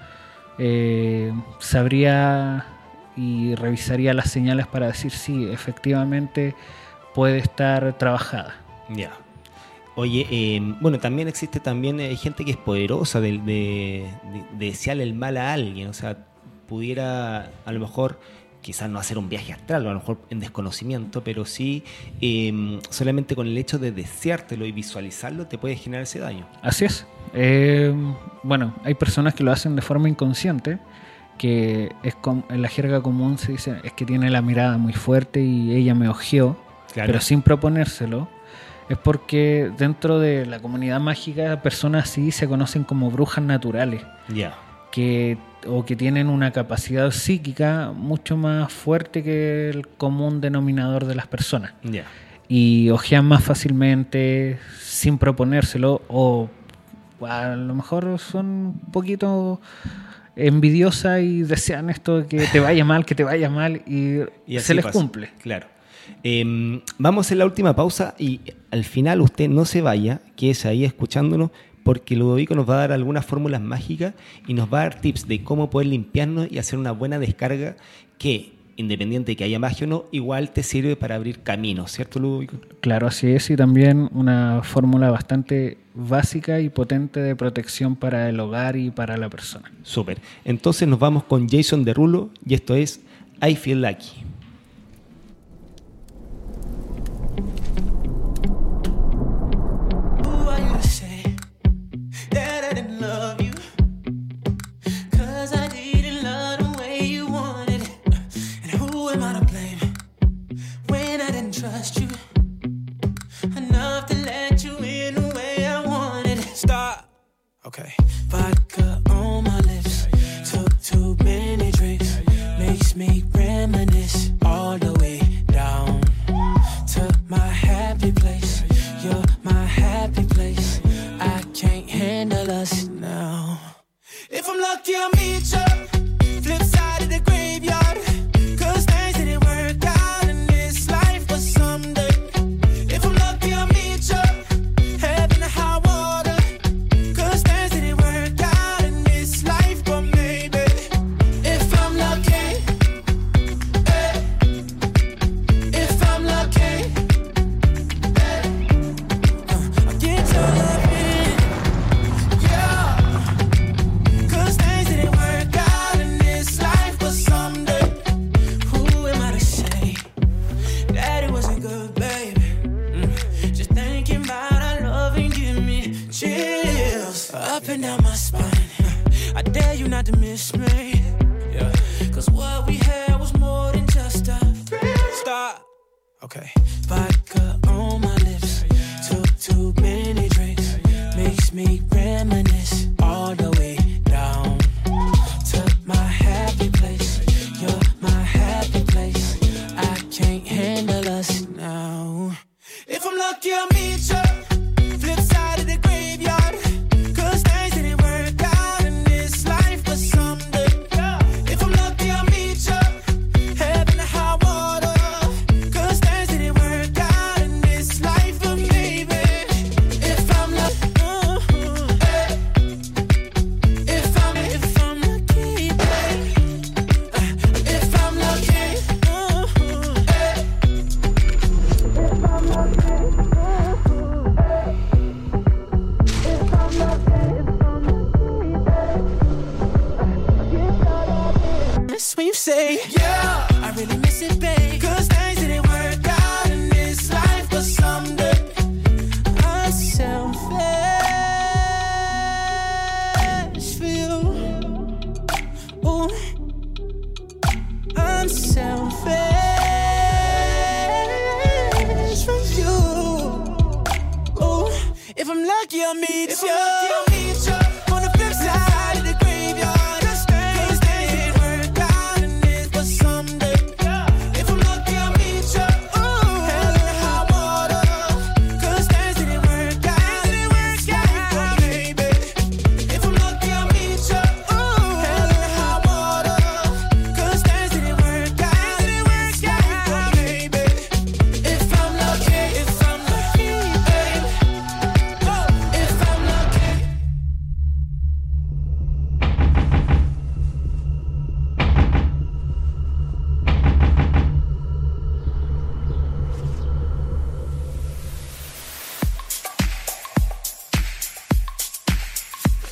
eh, sabría y revisaría las señales para decir si efectivamente puede estar trabajada. Ya. Oye, eh, bueno, también existe también eh, gente que es poderosa de, de, de- de desearle el mal a alguien. O sea, pudiera a lo mejor quizás no hacer un viaje astral, o a lo mejor en desconocimiento, pero sí eh, solamente con el hecho de deseártelo y visualizarlo te puede generar ese daño. Así es. Eh, bueno, hay personas que lo hacen de forma inconsciente, que es com- en la jerga común se dice es que tiene la mirada muy fuerte y ella me ojeó, Claro. pero sin proponérselo. Es porque dentro de la comunidad mágica personas así se conocen como brujas naturales, Ya. que, o que tienen una capacidad psíquica mucho más fuerte que el común denominador de las personas Ya. y ojean más fácilmente sin proponérselo o a lo mejor son un poquito envidiosas y desean esto que te vaya mal, que te vaya mal y, se les pasa. cumple. Claro. Eh, vamos a hacer la última pausa y al final usted no se vaya, quédese ahí escuchándonos, porque Ludovico nos va a dar algunas fórmulas mágicas y nos va a dar tips de cómo poder limpiarnos y hacer una buena descarga que, independiente de que haya magia o no, igual te sirve para abrir caminos, ¿cierto Ludovico? Claro, así es y también una fórmula bastante básica y potente de protección para el hogar y para la persona. Súper. Entonces nos vamos con Jason Derulo y esto es I Feel Lucky. Trust you enough to let you in the way I wanted? Stop. Okay. Vodka on my lips. Took too many drinks. Makes me reminisce all the way down to my happy place. You're my happy place. I can't handle us now. If I'm lucky, I'll meet you.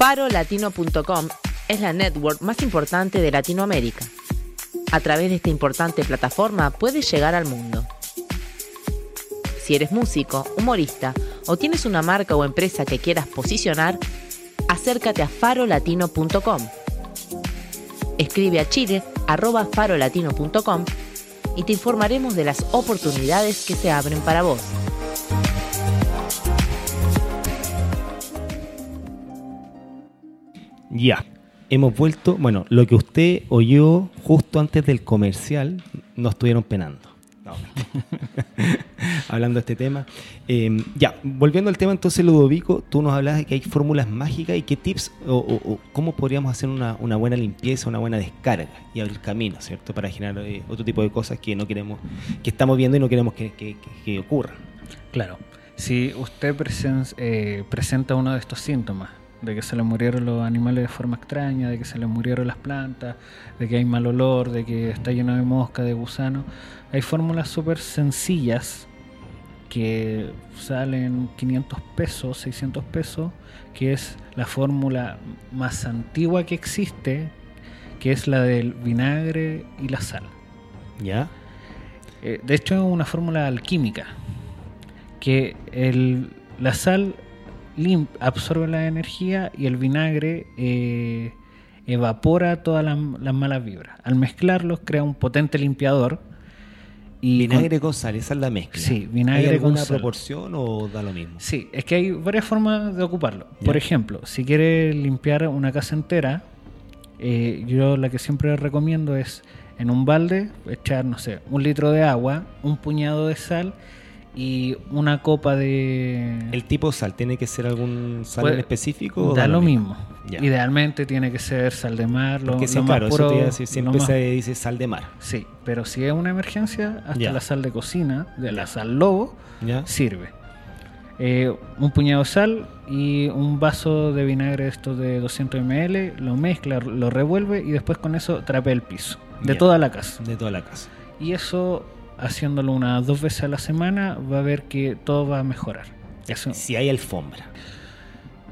Farolatino.com es la network más importante de Latinoamérica. A través de esta importante plataforma puedes llegar al mundo. Si eres músico, humorista o tienes una marca o empresa que quieras posicionar, acércate a farolatino.com. Escribe a chile y te informaremos de las oportunidades que se abren para vos. Ya, hemos vuelto. Bueno, lo que usted oyó justo antes del comercial, nos estuvieron penando. No. Hablando de este tema. Eh, ya, volviendo al tema entonces, Ludovico, tú nos hablabas de que hay fórmulas mágicas y qué tips o, o- o cómo podríamos hacer una, una buena limpieza, una buena descarga y abrir camino, ¿cierto? Para generar eh, otro tipo de cosas que no queremos, que estamos viendo y no queremos que, que- que- que ocurran. Claro. Si usted presen- eh, presenta uno de estos síntomas, de que se le murieron los animales de forma extraña, de que se le murieron las plantas, de que hay mal olor, de que está lleno de mosca, de gusano, hay fórmulas súper sencillas que salen 500 pesos, 600 pesos, que es la fórmula más antigua que existe, que es la del vinagre y la sal. ¿Ya? Eh, de hecho, es una fórmula alquímica. Que el- la sal absorbe la energía y el vinagre eh, evapora todas las, las malas vibras. Al mezclarlos, crea un potente limpiador. Y Vinagre con sal, esa es la mezcla. Sí, vinagre ¿Hay alguna con sal. proporción o da lo mismo? Sí, es que hay varias formas de ocuparlo. Por ejemplo, si quiere limpiar una casa entera, eh, yo la que siempre recomiendo es en un balde echar, no sé, un litro de agua, un puñado de sal y una copa de... ¿El tipo de sal tiene que ser algún sal Puede- en específico? o da lo mismo. Idealmente tiene que ser sal de mar, lo, Porque sí, lo claro, más eso puro, te iba a decir, lo siempre más- se dice sal de mar. Sí, pero si es una emergencia, hasta Ya. la sal de cocina, de la sal lobo, ¿Ya? sirve. Eh, un puñado de sal y un vaso de vinagre esto de 200 ml, lo mezcla, lo revuelve y después con eso trapea el piso de Ya. toda la casa. De toda la casa. Y eso, haciéndolo unas dos veces a la semana, va a ver que todo va a mejorar. Eso- Si hay alfombra.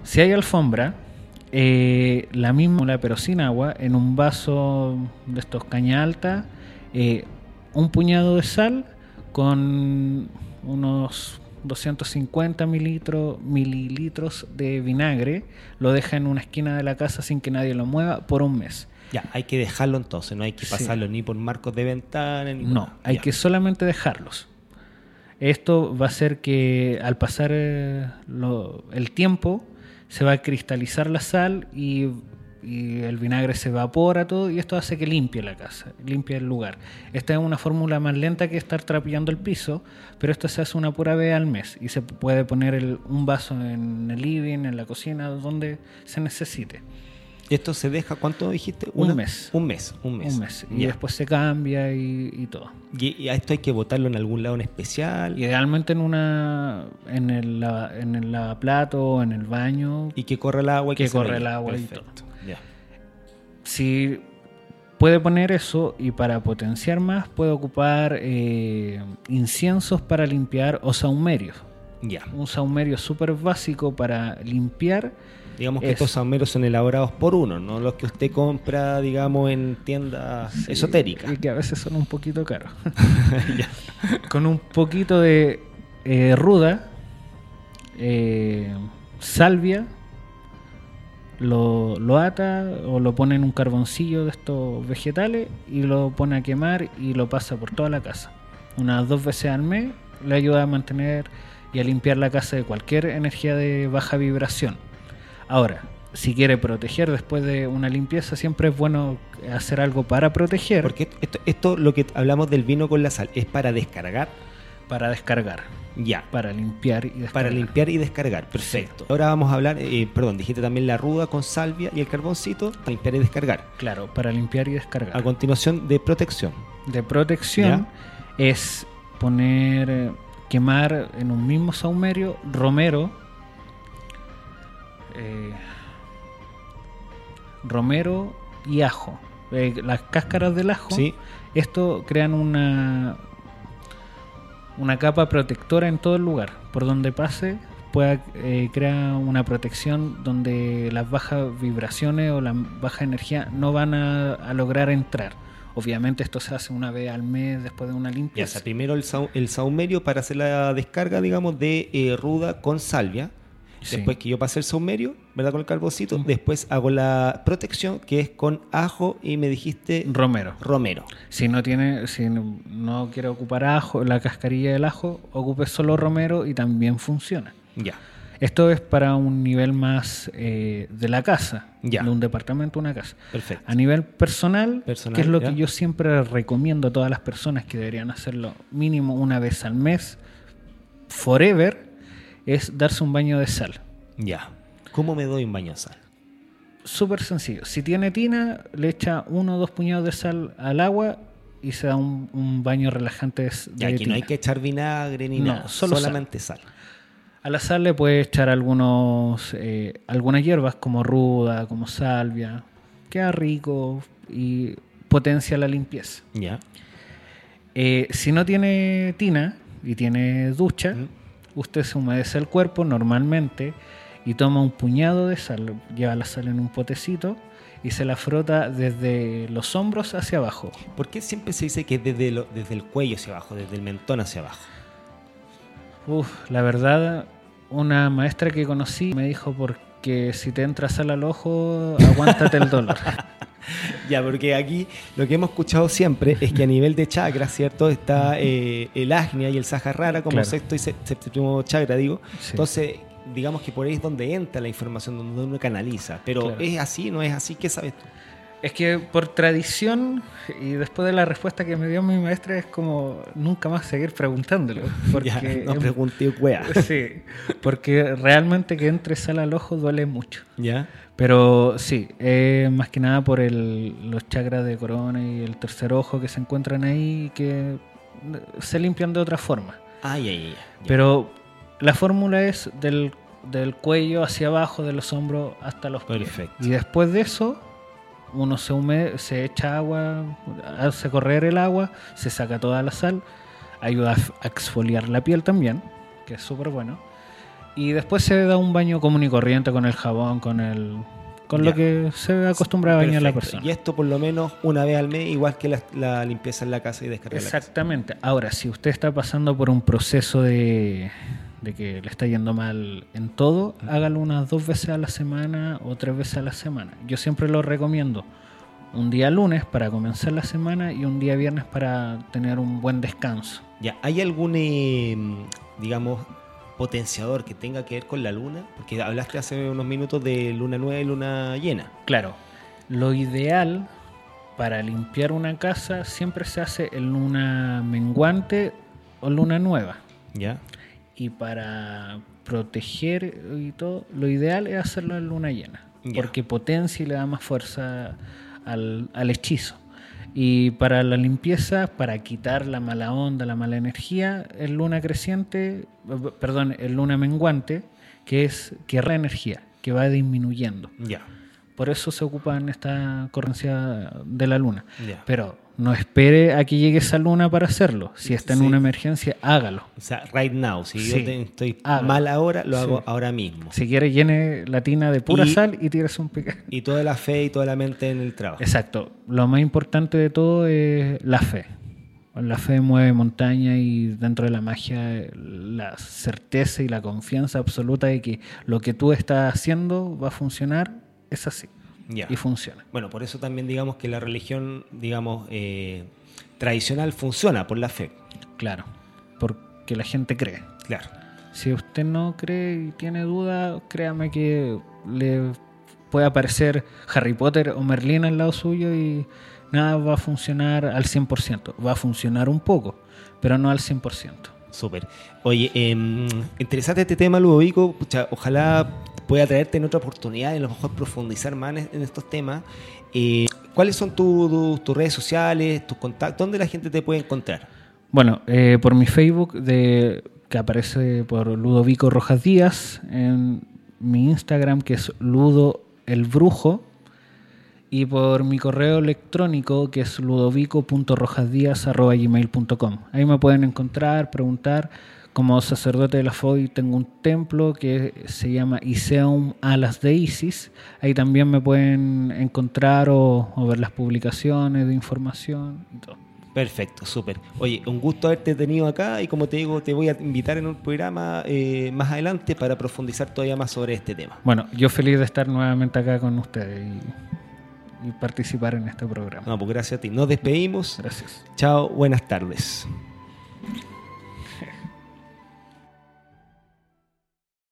si hay alfombra, eh, la misma, pero sin agua, en un vaso de estos caña alta, eh, un puñado de sal con unos 250 mililitros, mililitros de vinagre, lo deja en una esquina de la casa sin que nadie lo mueva por un mes. Ya, hay que dejarlo entonces, no hay que Sí. pasarlo ni por marcos de ventana ni No, hay Ya. que solamente dejarlos. Esto va a hacer que al pasar eh, lo- el tiempo se va a cristalizar la sal y, y el vinagre se evapora todo y esto hace que limpie la casa, limpie el lugar. Esta es una fórmula más lenta que estar trapeando el piso, pero esto se hace una pura vez al mes y se puede poner el- un vaso en el living, en la cocina, donde se necesite. ¿Esto se deja cuánto dijiste? Un mes. Un mes, un mes. Un mes. Y después se cambia y, y todo. Y, y a esto hay que botarlo en algún lado en especial. Idealmente en una en el, en el lavaplato o en el baño. Y que corra el agua. y Que corra vaya. el agua y. Ya. Si puede poner eso y para potenciar más puede ocupar eh, inciensos para limpiar o saumerios. Ya. Un saumerio súper básico para limpiar. Digamos que Es- estos saumeros son elaborados por uno, no los que usted compra, digamos, en tiendas esotéricas. Y que a veces son un poquito caros. Con un poquito de eh, ruda, eh, salvia, lo, lo ata o lo pone en un carboncillo de estos vegetales y lo pone a quemar y lo pasa por toda la casa. Unas dos veces al mes le ayuda a mantener y a limpiar la casa de cualquier energía de baja vibración. Ahora, si quiere proteger después de una limpieza, siempre es bueno hacer algo para proteger, Porque esto, esto, lo que hablamos del vino con la sal, es para descargar. para descargar, Ya. para limpiar y descargar. Para limpiar y descargar, perfecto. Ahora vamos a hablar, eh, perdón, dijiste también la ruda con salvia y el carboncito para limpiar y descargar. Claro, para limpiar y descargar. A continuación de protección. de protección es poner, eh, quemar en un mismo saumerio romero, eh, romero y ajo. Eh, las cáscaras del ajo, Sí. esto crean una una capa protectora en todo el lugar. Por donde pase, pueda eh, crear una protección donde las bajas vibraciones o la baja energía no van a, a lograr entrar. Obviamente esto se hace una vez al mes después de una Ya, limpieza. sea, primero el, sau- el saumerio para hacer la descarga, digamos, de eh, ruda con salvia. Sí. Después que yo pasé el saumerio, ¿verdad? Con el carbocito. Después hago la protección, que es con ajo y me dijiste Romero. romero. Si no tiene, si no, no quiere ocupar ajo, la cascarilla del ajo, ocupe solo romero y también funciona. Ya. Esto es para un nivel más eh, de la casa, Ya. de un departamento, una casa. Perfecto. A nivel personal, Personal, que es lo ya. que yo siempre recomiendo a todas las personas que deberían hacerlo mínimo una vez al mes, forever, es darse un baño de sal. Ya. ¿Cómo me doy un baño de sal? Súper sencillo. Si tiene tina, le echa uno o dos puñados de sal al agua y se da un, un baño relajante de, Ya, de aquí no hay tina. que echar vinagre ni No, nada. sal. solamente sal. A la sal le puede echar algunos, eh, algunas hierbas como ruda, como salvia. Queda rico y potencia la limpieza. Ya. Eh, si no tiene tina y tiene ducha, Mm. Usted se humedece el cuerpo normalmente y toma un puñado de sal, lleva la sal en un potecito y se la frota desde los hombros hacia abajo. ¿Por qué siempre se dice que es desde, lo- desde el cuello hacia abajo, desde el mentón hacia abajo? Uf, la verdad, una maestra que conocí me dijo porque si te entra sal al ojo, aguántate el dolor. Ya, porque aquí lo que hemos escuchado siempre es que a nivel de chakra, ¿cierto? Está eh, el Agnia y el Saharrara como Claro. sexto y sé- séptimo chakra, digo. Sí. Entonces, digamos que por ahí es donde entra la información, donde uno canaliza. Pero Claro. ¿es así? ¿No es así? ¿Qué sabes tú? Es que por tradición, y después de la respuesta que me dio mi maestra, es como nunca más seguir preguntándolo. Porque Ya, no es- pregunté, wea. Sí, porque realmente que entre sal al ojo duele mucho. ¿Ya? Pero sí, es más que nada por el, los chakras de corona y el tercer ojo que se encuentran ahí que se limpian de otra forma. Ay, ay, ay. Pero la fórmula es del, del cuello hacia abajo, de los hombros hasta los pies. Perfecto. Y después de eso, uno se, hume- se echa agua, hace correr el agua, se saca toda la sal, ayuda a exfoliar la piel también, que es súper bueno. Y después se da un baño común y corriente con el jabón, con el con Ya. lo que se acostumbra a bañar la persona. Y esto por lo menos una vez al mes, igual que la, la limpieza en la casa y descarga en la casa. Exactamente. Ahora, si usted está pasando por un proceso de, de que le está yendo mal en todo, hágalo unas dos veces a la semana o tres veces a la semana. Yo siempre lo recomiendo. Un día lunes para comenzar la semana y un día viernes para tener un buen descanso. Ya, ¿hay algún, eh, digamos, potenciador que tenga que ver con la luna? Porque hablaste hace unos minutos de luna nueva y luna llena. Claro, lo ideal para limpiar una casa siempre se hace en luna menguante o luna nueva. ¿Ya? Y para proteger y todo, lo ideal es hacerlo en luna llena. Porque potencia y le da más fuerza al, al hechizo. Y para la limpieza, para quitar la mala onda, la mala energía, el luna creciente, perdón, el luna menguante, que es que energía, que va disminuyendo. Ya. Por eso se ocupa en esta correncia de la luna. Ya. Pero no espere a que llegue esa luna para hacerlo. Si está en Sí. una emergencia, hágalo. O sea, right now, si Sí. yo te- estoy Hágalo. mal ahora, lo Sí. hago ahora mismo. Si quiere, llene la tina de pura Y- sal y tírese un pique. Y toda la fe y toda la mente en el trabajo. Exacto. Lo más importante de todo es la fe. La fe mueve montaña y dentro de la magia la certeza y la confianza absoluta de que lo que tú estás haciendo va a funcionar es así. Y funciona. Bueno, por eso también digamos que la religión, digamos, eh, tradicional funciona por la fe. Claro. Porque la gente cree. Claro. Si usted no cree y tiene duda, créame que le puede aparecer Harry Potter o Merlín al lado suyo y nada va a funcionar al 100%. Va a funcionar un poco, pero no al 100%. Súper. Oye, em, interesante este tema, Ludovico. Pucha, ojalá pueda traerte en otra oportunidad y a lo mejor profundizar más en, en estos temas. Eh, ¿Cuáles son tu- tu- tus redes sociales, tus contactos? ¿Dónde la gente te puede encontrar? Bueno, eh, por mi Facebook, de, que aparece por Ludovico Rojas Díaz, en mi Instagram, que es Ludo el Brujo, y por mi correo electrónico que es ludovico.rojasdias.gmail.com. Ahí me pueden encontrar, preguntar. Como sacerdote de la FOI tengo un templo que se llama Iseum Alas de Isis. Ahí también me pueden encontrar o, o ver las publicaciones de información y todo. Perfecto, súper. Oye, un gusto haberte tenido acá y como te digo, te voy a invitar en un programa eh, más adelante para profundizar todavía más sobre este tema. Bueno, yo feliz de estar nuevamente acá con ustedes y, y participar en este programa. No, pues gracias a ti. Nos despedimos. Gracias. Chao, buenas tardes.